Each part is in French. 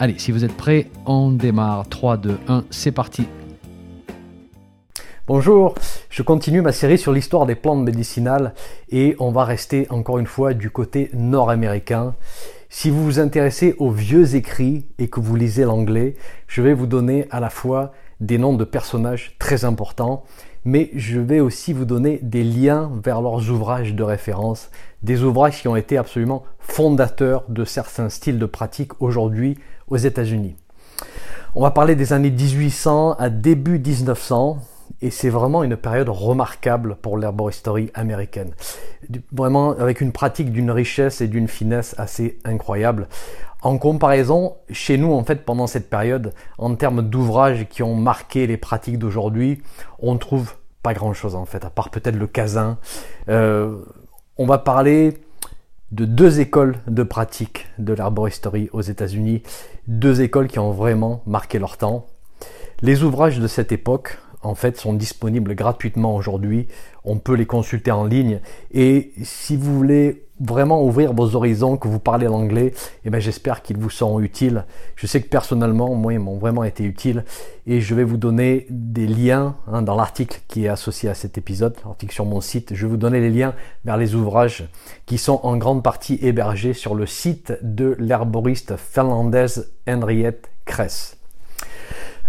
Allez, si vous êtes prêts, on démarre. 3, 2, 1, c'est parti. Bonjour, je continue ma série sur l'histoire des plantes médicinales et on va rester encore une fois du côté nord-américain. Si vous vous intéressez aux vieux écrits et que vous lisez l'anglais, je vais vous donner à la fois des noms de personnages très importants, mais je vais aussi vous donner des liens vers leurs ouvrages de référence, des ouvrages qui ont été absolument fondateurs de certains styles de pratique aujourd'hui aux États-Unis. On va parler des années 1800 à début 1900 et c'est vraiment une période remarquable pour l'herboristerie américaine. Vraiment avec une pratique d'une richesse et d'une finesse assez incroyable. En comparaison, chez nous, en fait, pendant cette période, en termes d'ouvrages qui ont marqué les pratiques d'aujourd'hui, on trouve pas grand chose en fait, à part peut-être le casin. Euh, on va parler de deux écoles de pratique de l'herboristerie aux États-Unis, deux écoles qui ont vraiment marqué leur temps. Les ouvrages de cette époque, en fait, sont disponibles gratuitement aujourd'hui. On peut les consulter en ligne. Et si vous voulez vraiment ouvrir vos horizons, que vous parlez l'anglais, eh ben, j'espère qu'ils vous seront utiles. Je sais que personnellement, moi, ils m'ont vraiment été utiles. Et je vais vous donner des liens hein, dans l'article qui est associé à cet épisode, l'article sur mon site. Je vais vous donner les liens vers les ouvrages qui sont en grande partie hébergés sur le site de l'herboriste finlandaise Henriette Kress.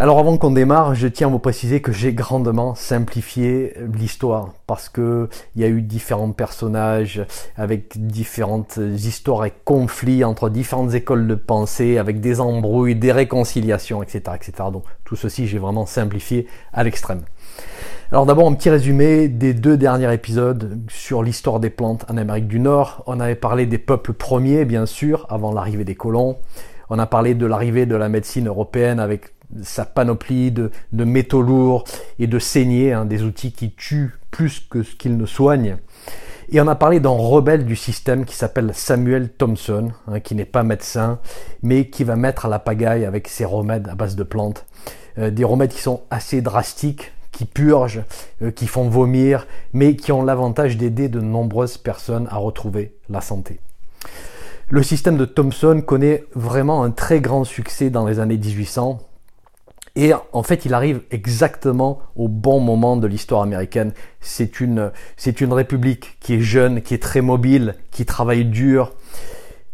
Alors avant qu'on démarre, je tiens à vous préciser que j'ai grandement simplifié l'histoire parce que il y a eu différents personnages avec différentes histoires et conflits entre différentes écoles de pensée avec des embrouilles, des réconciliations, etc., etc. Donc tout ceci, j'ai vraiment simplifié à l'extrême. Alors d'abord un petit résumé des deux derniers épisodes sur l'histoire des plantes en Amérique du Nord. On avait parlé des peuples premiers, bien sûr, avant l'arrivée des colons. On a parlé de l'arrivée de la médecine européenne avec sa panoplie de, métaux lourds et de saignées, hein, des outils qui tuent plus que ce qu'ils ne soignent. Et on a parlé d'un rebelle du système qui s'appelle Samuel Thompson, hein, qui n'est pas médecin, mais qui va mettre à la pagaille avec ses remèdes à base de plantes. Euh, des remèdes qui sont assez drastiques, qui purgent, euh, qui font vomir, mais qui ont l'avantage d'aider de nombreuses personnes à retrouver la santé. Le système de Thompson connaît vraiment un très grand succès dans les années 1800 et en fait, il arrive exactement au bon moment de l'histoire américaine. C'est une, république qui est jeune, qui est très mobile, qui travaille dur.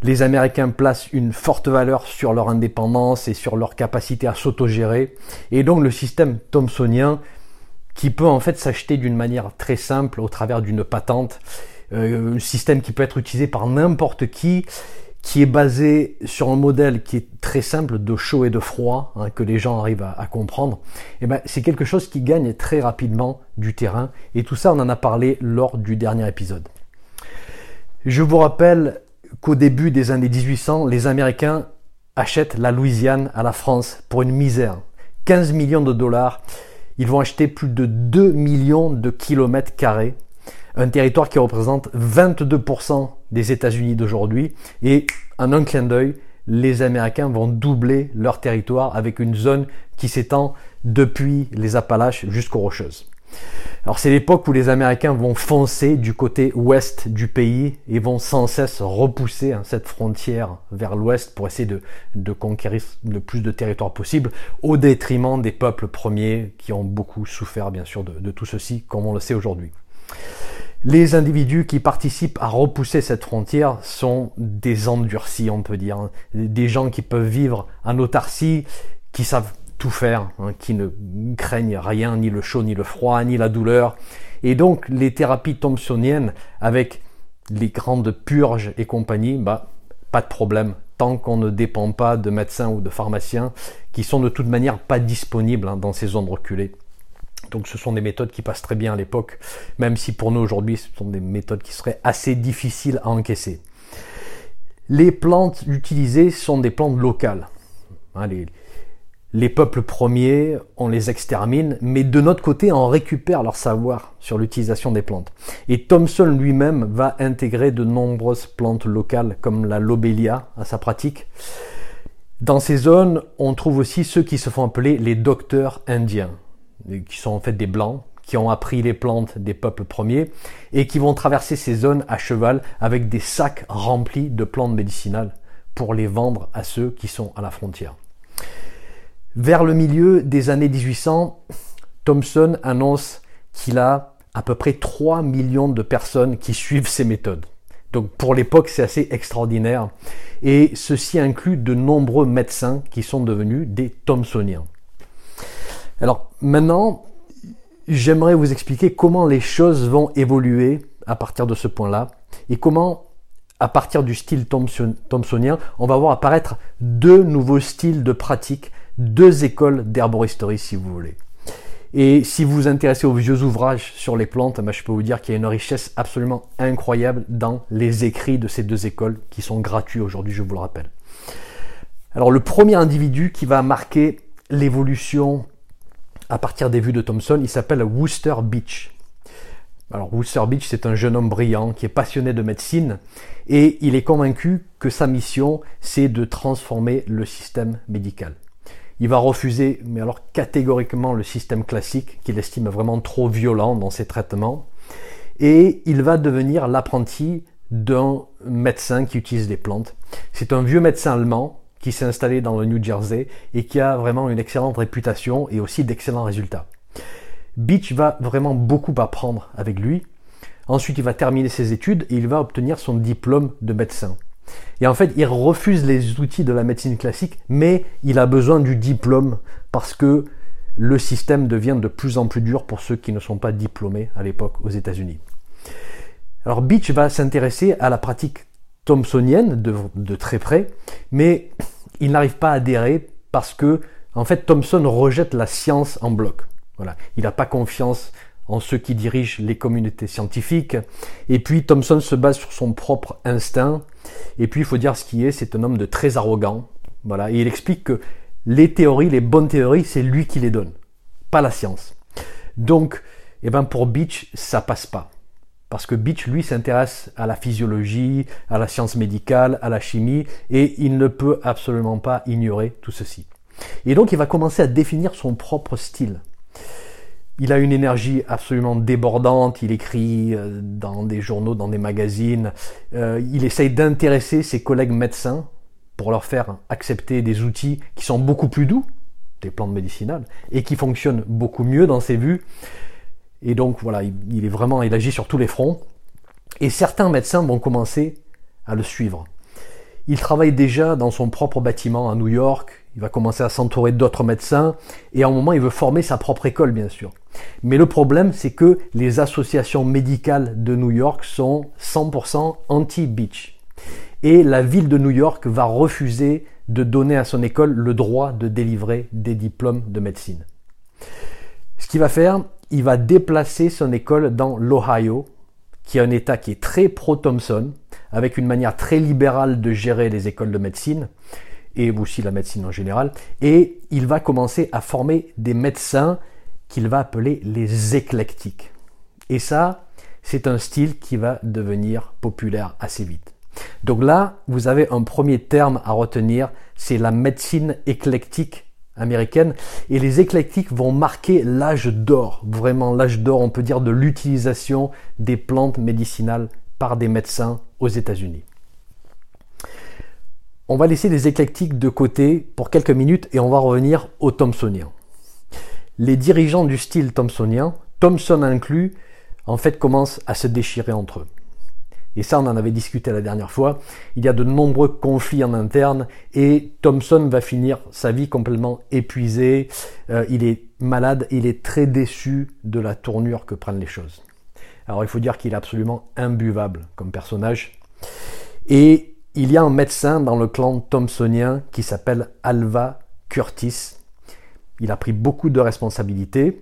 Les Américains placent une forte valeur sur leur indépendance et sur leur capacité à s'autogérer. Et donc le système thomsonien, qui peut en fait s'acheter d'une manière très simple au travers d'une patente, euh, un système qui peut être utilisé par n'importe qui qui est basé sur un modèle qui est très simple de chaud et de froid, hein, que les gens arrivent à, comprendre, eh ben, c'est quelque chose qui gagne très rapidement du terrain. Et tout ça, on en a parlé lors du dernier épisode. Je vous rappelle qu'au début des années 1800, les Américains achètent la Louisiane à la France pour une misère. 15 millions de dollars. Ils vont acheter plus de 2 millions de kilomètres carrés un territoire qui représente 22% des États-Unis d'aujourd'hui. Et en un clin d'œil, les Américains vont doubler leur territoire avec une zone qui s'étend depuis les Appalaches jusqu'aux Rocheuses. Alors c'est l'époque où les Américains vont foncer du côté ouest du pays et vont sans cesse repousser hein, cette frontière vers l'ouest pour essayer de, conquérir le plus de territoire possible au détriment des peuples premiers qui ont beaucoup souffert bien sûr de tout ceci comme on le sait aujourd'hui. Les individus qui participent à repousser cette frontière sont des endurcis, on peut dire, des gens qui peuvent vivre en autarcie, qui savent tout faire, hein, qui ne craignent rien, ni le chaud, ni le froid, ni la douleur. Et donc les thérapies thompsoniennes avec les grandes purges et compagnie, bah, pas de problème, tant qu'on ne dépend pas de médecins ou de pharmaciens qui sont de toute manière pas disponibles hein, dans ces zones reculées. Donc ce sont des méthodes qui passent très bien à l'époque, même si pour nous aujourd'hui ce sont des méthodes qui seraient assez difficiles à encaisser. Les plantes utilisées sont des plantes locales. Hein, les peuples premiers, on les extermine, mais de notre côté, on récupère leur savoir sur l'utilisation des plantes. Et Thomson lui-même va intégrer de nombreuses plantes locales comme la lobelia à sa pratique. Dans ces zones, on trouve aussi ceux qui se font appeler les docteurs indiens, qui sont en fait des blancs, qui ont appris les plantes des peuples premiers et qui vont traverser ces zones à cheval avec des sacs remplis de plantes médicinales pour les vendre à ceux qui sont à la frontière. Vers le milieu des années 1800, Thomson annonce qu'il a à peu près 3 millions de personnes qui suivent ses méthodes. Donc pour l'époque, c'est assez extraordinaire. Et ceci inclut de nombreux médecins qui sont devenus des Thomsoniens. Alors maintenant, j'aimerais vous expliquer comment les choses vont évoluer à partir de ce point-là et comment, à partir du style thomsonien, on va voir apparaître deux nouveaux styles de pratique deux écoles d'herboristerie si vous voulez. Et si vous vous intéressez aux vieux ouvrages sur les plantes, ben, je peux vous dire qu'il y a une richesse absolument incroyable dans les écrits de ces deux écoles qui sont gratuits aujourd'hui, je vous le rappelle. Alors le premier individu qui va marquer l'évolution à partir des vues de Thomson, il s'appelle Worcester Beach. Alors Worcester Beach, c'est un jeune homme brillant qui est passionné de médecine et il est convaincu que sa mission, c'est de transformer le système médical. Il va refuser, mais alors catégoriquement, le système classique qu'il estime vraiment trop violent dans ses traitements. Et il va devenir l'apprenti d'un médecin qui utilise des plantes. C'est un vieux médecin allemand qui s'est installé dans le New Jersey et qui a vraiment une excellente réputation et aussi d'excellents résultats. Beach va vraiment beaucoup apprendre avec lui. Ensuite, il va terminer ses études et il va obtenir son diplôme de médecin. Et en fait, il refuse les outils de la médecine classique, mais il a besoin du diplôme parce que le système devient de plus en plus dur pour ceux qui ne sont pas diplômés à l'époque aux États-Unis. Alors Beach va s'intéresser à la pratique thomsonienne de, très près, mais il n'arrive pas à adhérer parce que, en fait, Thomson rejette la science en bloc. Voilà. Il n'a pas confiance en ceux qui dirigent les communautés scientifiques. Et puis Thomson se base sur son propre instinct. Et puis il faut dire ce qui est, c'est un homme de très arrogant. Voilà. Et il explique que les théories, les bonnes théories, c'est lui qui les donne, pas la science. Donc, eh ben pour Beach, ça passe pas. Parce que Beach, lui, s'intéresse à la physiologie, à la science médicale, à la chimie, et il ne peut absolument pas ignorer tout ceci. Et donc, il va commencer à définir son propre style. Il a une énergie absolument débordante, il écrit euh, dans des journaux, dans des magazines, euh, il essaye d'intéresser ses collègues médecins pour leur faire accepter des outils qui sont beaucoup plus doux, des plantes médicinales, et qui fonctionnent beaucoup mieux dans ses vues. Et donc voilà, il est vraiment, il agit sur tous les fronts. Et certains médecins vont commencer à le suivre. Il travaille déjà dans son propre bâtiment à New York, il va commencer à s'entourer d'autres médecins et à un moment il veut former sa propre école bien sûr. Mais le problème c'est que les associations médicales de New York sont 100% anti-beach. Et la ville de New York va refuser de donner à son école le droit de délivrer des diplômes de médecine. Ce qu'il va faire, il va déplacer son école dans l'Ohio, qui est un État qui est très pro-Thompson, avec une manière très libérale de gérer les écoles de médecine et aussi la médecine en général. Et il va commencer à former des médecins qu'il va appeler les éclectiques. Et ça, c'est un style qui va devenir populaire assez vite. Donc là, vous avez un premier terme à retenir, c'est la médecine éclectique américaine. Et les éclectiques vont marquer l'âge d'or, vraiment l'âge d'or, on peut dire, de l'utilisation des plantes médicinales par des médecins aux États-Unis. On va laisser les éclectiques de côté pour quelques minutes et on va revenir aux Thomsoniens. Les dirigeants du style thomsonien, Thomson inclus, en fait commencent à se déchirer entre eux. Et ça, on en avait discuté la dernière fois. Il y a de nombreux conflits en interne et Thomson va finir sa vie complètement épuisé. Euh, il est malade, il est très déçu de la tournure que prennent les choses. Alors il faut dire qu'il est absolument imbuvable comme personnage. Et il y a un médecin dans le clan thomsonien qui s'appelle Alva Curtis. Il a pris beaucoup de responsabilités.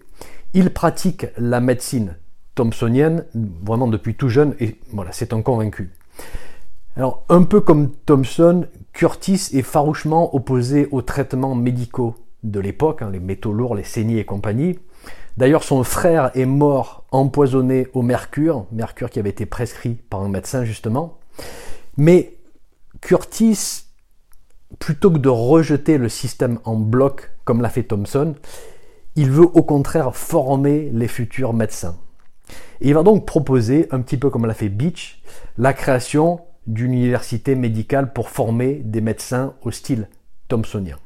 Il pratique la médecine thomsonienne vraiment depuis tout jeune et voilà, c'est un convaincu. Alors, un peu comme Thomson, Curtis est farouchement opposé aux traitements médicaux de l'époque, hein, les métaux lourds, les saignées et compagnie. D'ailleurs, son frère est mort empoisonné au mercure, mercure qui avait été prescrit par un médecin justement. Mais Curtis, plutôt que de rejeter le système en bloc comme l'a fait Thomson, il veut au contraire former les futurs médecins. Il va donc proposer, un petit peu comme l'a fait Beach, la création d'une université médicale pour former des médecins au style thomsonien.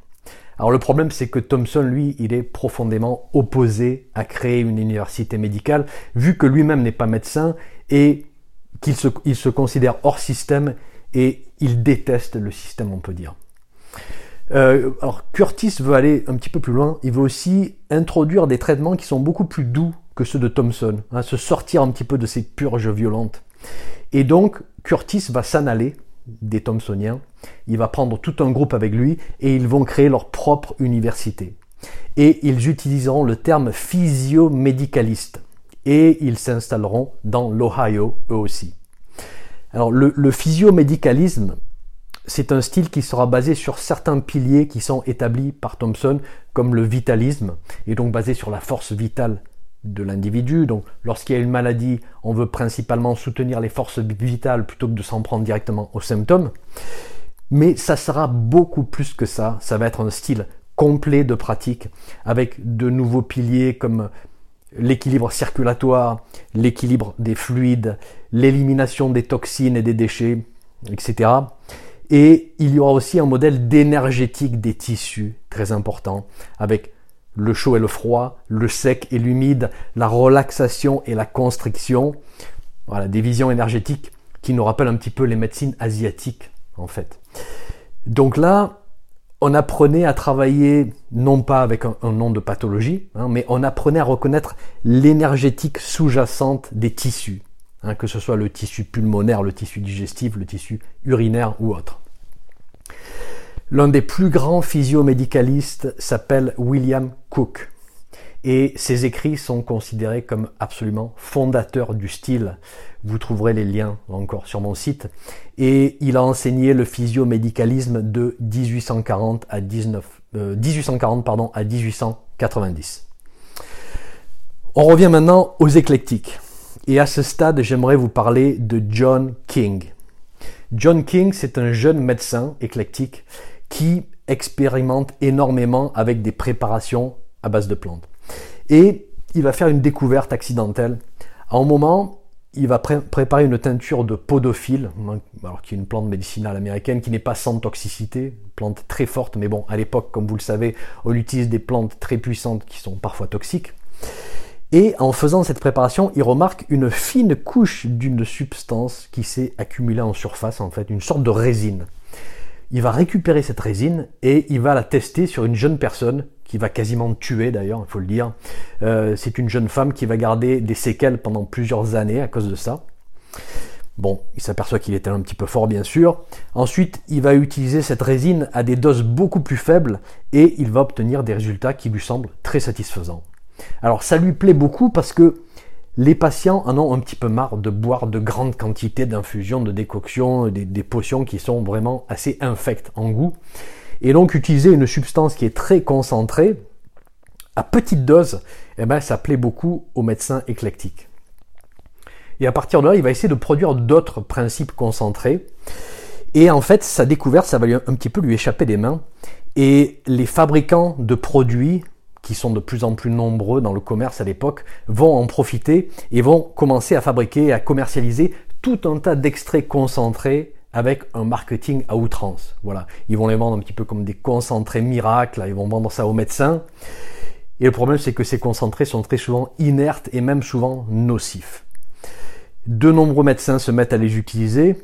Alors le problème c'est que Thomson, lui, il est profondément opposé à créer une université médicale, vu que lui-même n'est pas médecin et qu'il se, considère hors système et il déteste le système, on peut dire. Euh, alors Curtis veut aller un petit peu plus loin, il veut aussi introduire des traitements qui sont beaucoup plus doux que ceux de Thomson, hein, se sortir un petit peu de ces purges violentes. Et donc Curtis va s'en aller des Thomsoniens, il va prendre tout un groupe avec lui et ils vont créer leur propre université. Et ils utiliseront le terme physio-médicaliste et ils s'installeront dans l'Ohio eux aussi. Alors le, le physiomédicalisme, c'est un style qui sera basé sur certains piliers qui sont établis par Thomson, comme le vitalisme, et donc basé sur la force vitale de l'individu. Donc lorsqu'il y a une maladie, on veut principalement soutenir les forces vitales plutôt que de s'en prendre directement aux symptômes. Mais ça sera beaucoup plus que ça. Ça va être un style complet de pratique avec de nouveaux piliers comme l'équilibre circulatoire, l'équilibre des fluides, l'élimination des toxines et des déchets, etc. Et il y aura aussi un modèle d'énergétique des tissus très important avec le chaud et le froid, le sec et l'humide, la relaxation et la constriction. Voilà, des visions énergétiques qui nous rappellent un petit peu les médecines asiatiques, en fait. Donc là, on apprenait à travailler non pas avec un, nom de pathologie, hein, mais on apprenait à reconnaître l'énergétique sous-jacente des tissus, hein, que ce soit le tissu pulmonaire, le tissu digestif, le tissu urinaire ou autre. L'un des plus grands physiomédicalistes s'appelle William Cook. Et ses écrits sont considérés comme absolument fondateurs du style. Vous trouverez les liens encore sur mon site. Et il a enseigné le physiomédicalisme de 1840 à 19, 1840 euh, 1890. On revient maintenant aux éclectiques. Et à ce stade, j'aimerais vous parler de John King. John King, c'est un jeune médecin éclectique qui expérimente énormément avec des préparations à base de plantes. Et il va faire une découverte accidentelle. À un moment, il va préparer une teinture de podophile, alors qui est une plante médicinale américaine qui n'est pas sans toxicité, une plante très forte, mais bon, à l'époque, comme vous le savez, on utilise des plantes très puissantes qui sont parfois toxiques. Et en faisant cette préparation, il remarque une fine couche d'une substance qui s'est accumulée en surface, en fait, une sorte de résine il va récupérer cette résine et il va la tester sur une jeune personne qui va quasiment tuer d'ailleurs, il faut le dire. Euh, c'est une jeune femme qui va garder des séquelles pendant plusieurs années à cause de ça. Bon, il s'aperçoit qu'il était un petit peu fort bien sûr. Ensuite, il va utiliser cette résine à des doses beaucoup plus faibles et il va obtenir des résultats qui lui semblent très satisfaisants. Alors ça lui plaît beaucoup parce que les patients en ont un petit peu marre de boire de grandes quantités d'infusions, de décoctions, des, potions qui sont vraiment assez infectes en goût. Et donc utiliser une substance qui est très concentrée, à petite dose, eh ben, ça plaît beaucoup aux médecins éclectiques. Et à partir de là, il va essayer de produire d'autres principes concentrés. Et en fait, sa découverte, ça va un petit peu lui échapper des mains. Et les fabricants de produits qui sont de plus en plus nombreux dans le commerce à l'époque, vont en profiter et vont commencer à fabriquer et à commercialiser tout un tas d'extraits concentrés avec un marketing à outrance. Voilà, ils vont les vendre un petit peu comme des concentrés miracles, ils vont vendre ça aux médecins. Et le problème, c'est que ces concentrés sont très souvent inertes et même souvent nocifs. De nombreux médecins se mettent à les utiliser,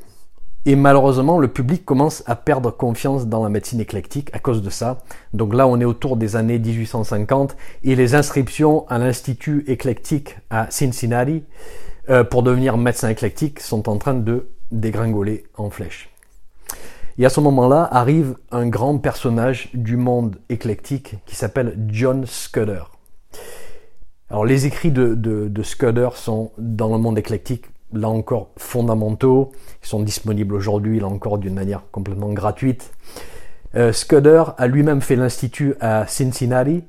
et malheureusement, le public commence à perdre confiance dans la médecine éclectique à cause de ça. Donc là, on est autour des années 1850 et les inscriptions à l'Institut éclectique à Cincinnati euh, pour devenir médecin éclectique sont en train de dégringoler en flèche. Et à ce moment-là arrive un grand personnage du monde éclectique qui s'appelle John Scudder. Alors les écrits de, de, de Scudder sont dans le monde éclectique là encore fondamentaux, ils sont disponibles aujourd'hui, là encore d'une manière complètement gratuite. Euh, Scudder a lui-même fait l'institut à Cincinnati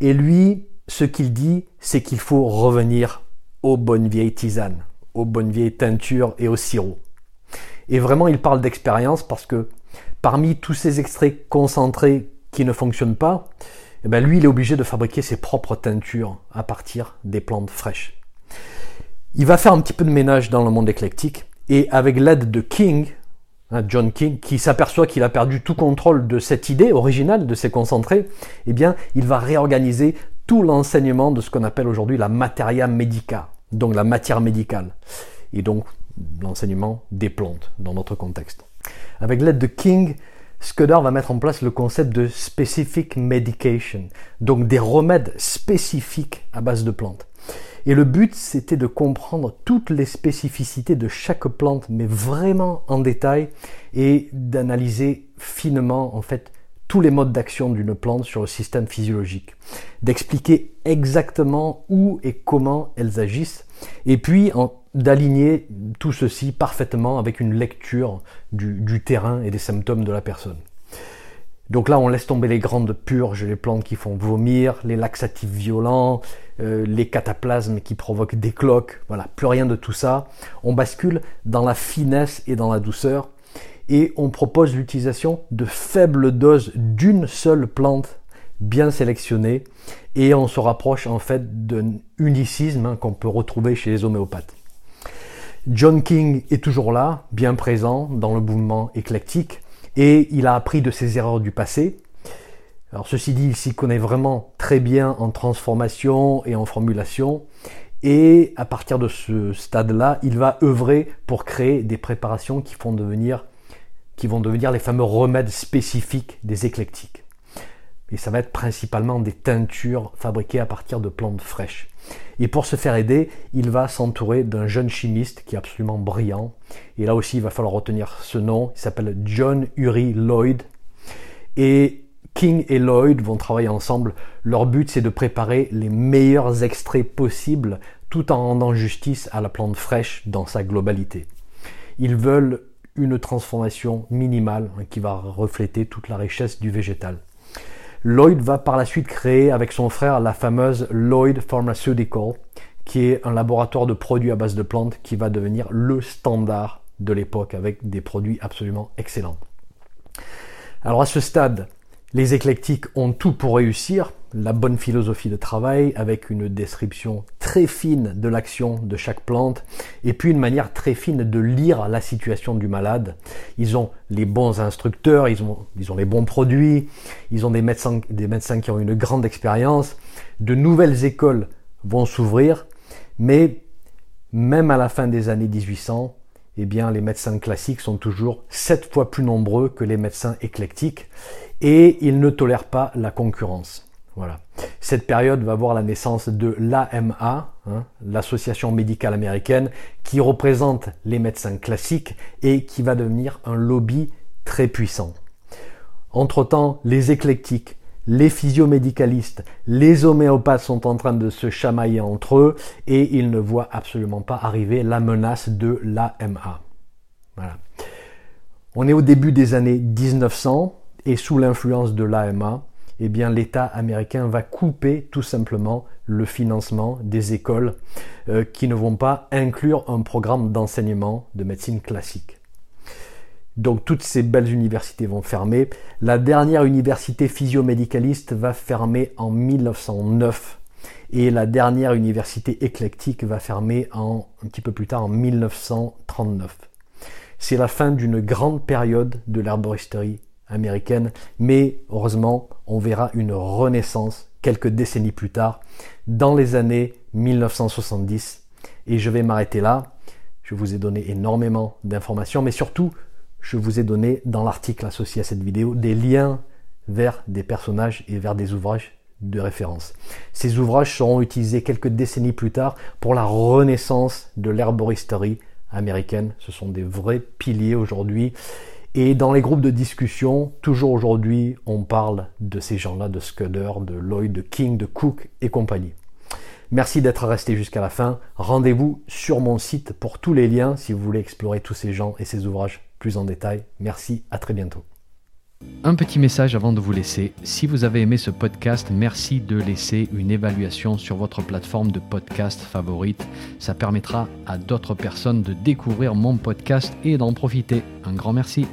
et lui, ce qu'il dit, c'est qu'il faut revenir aux bonnes vieilles tisanes, aux bonnes vieilles teintures et au sirop. Et vraiment, il parle d'expérience parce que parmi tous ces extraits concentrés qui ne fonctionnent pas, eh ben lui, il est obligé de fabriquer ses propres teintures à partir des plantes fraîches. Il va faire un petit peu de ménage dans le monde éclectique et avec l'aide de King, hein, John King, qui s'aperçoit qu'il a perdu tout contrôle de cette idée originale de ces concentrés, eh bien, il va réorganiser tout l'enseignement de ce qu'on appelle aujourd'hui la materia medica, donc la matière médicale, et donc l'enseignement des plantes dans notre contexte. Avec l'aide de King, Scudder va mettre en place le concept de specific medication, donc des remèdes spécifiques à base de plantes. Et le but, c'était de comprendre toutes les spécificités de chaque plante, mais vraiment en détail, et d'analyser finement, en fait, tous les modes d'action d'une plante sur le système physiologique, d'expliquer exactement où et comment elles agissent, et puis d'aligner tout ceci parfaitement avec une lecture du terrain et des symptômes de la personne. Donc là, on laisse tomber les grandes purges, les plantes qui font vomir, les laxatifs violents, euh, les cataplasmes qui provoquent des cloques. Voilà, plus rien de tout ça. On bascule dans la finesse et dans la douceur. Et on propose l'utilisation de faibles doses d'une seule plante bien sélectionnée. Et on se rapproche en fait d'un unicisme hein, qu'on peut retrouver chez les homéopathes. John King est toujours là, bien présent dans le mouvement éclectique et il a appris de ses erreurs du passé. Alors ceci dit, il s'y connaît vraiment très bien en transformation et en formulation. Et à partir de ce stade-là, il va œuvrer pour créer des préparations qui, vont devenir, les fameux remèdes spécifiques des éclectiques. Et ça va être principalement des teintures fabriquées à partir de plantes fraîches. Et pour se faire aider, il va s'entourer d'un jeune chimiste qui est absolument brillant. Et là aussi, il va falloir retenir ce nom. Il s'appelle John Uri Lloyd. Et King et Lloyd vont travailler ensemble. Leur but, c'est de préparer les meilleurs extraits possibles tout en rendant justice à la plante fraîche dans sa globalité. Ils veulent une transformation minimale qui va refléter toute la richesse du végétal. Lloyd va par la suite créer avec son frère la fameuse Lloyd Pharmaceutical, qui est un laboratoire de produits à base de plantes qui va devenir le standard de l'époque avec des produits absolument excellents. Alors à ce stade, les éclectiques ont tout pour réussir, la bonne philosophie de travail avec une description très fine de l'action de chaque plante et puis une manière très fine de lire la situation du malade. Ils ont les bons instructeurs, ils ont, les bons produits, ils ont des médecins, des médecins qui ont une grande expérience. De nouvelles écoles vont s'ouvrir, mais même à la fin des années 1800, eh bien, les médecins classiques sont toujours sept fois plus nombreux que les médecins éclectiques et ils ne tolèrent pas la concurrence. Voilà. Cette période va voir la naissance de l'AMA, hein, l'Association médicale américaine, qui représente les médecins classiques et qui va devenir un lobby très puissant. Entre-temps, les éclectiques, les physiomédicalistes, les homéopathes sont en train de se chamailler entre eux et ils ne voient absolument pas arriver la menace de l'AMA. On est au début des années 1900 et sous l'influence de l'AMA, eh bien l'État américain va couper tout simplement le financement des écoles euh, qui ne vont pas inclure un programme d'enseignement de médecine classique. Donc toutes ces belles universités vont fermer. La dernière université physiomédicaliste va fermer en 1909 et la dernière université éclectique va fermer en, un petit peu plus tard en 1939. C'est la fin d'une grande période de l'herboristerie américaine, mais heureusement, on verra une renaissance quelques décennies plus tard, dans les années 1970. Et je vais m'arrêter là. Je vous ai donné énormément d'informations, mais surtout, je vous ai donné dans l'article associé à cette vidéo des liens vers des personnages et vers des ouvrages de référence. Ces ouvrages seront utilisés quelques décennies plus tard pour la renaissance de l'herboristerie américaine. Ce sont des vrais piliers aujourd'hui et dans les groupes de discussion, toujours aujourd'hui, on parle de ces gens-là, de Scudder, de Lloyd, de King, de Cook et compagnie. Merci d'être resté jusqu'à la fin. Rendez-vous sur mon site pour tous les liens si vous voulez explorer tous ces gens et ces ouvrages plus en détail. Merci, à très bientôt. Un petit message avant de vous laisser. Si vous avez aimé ce podcast, merci de laisser une évaluation sur votre plateforme de podcast favorite. Ça permettra à d'autres personnes de découvrir mon podcast et d'en profiter. Un grand merci.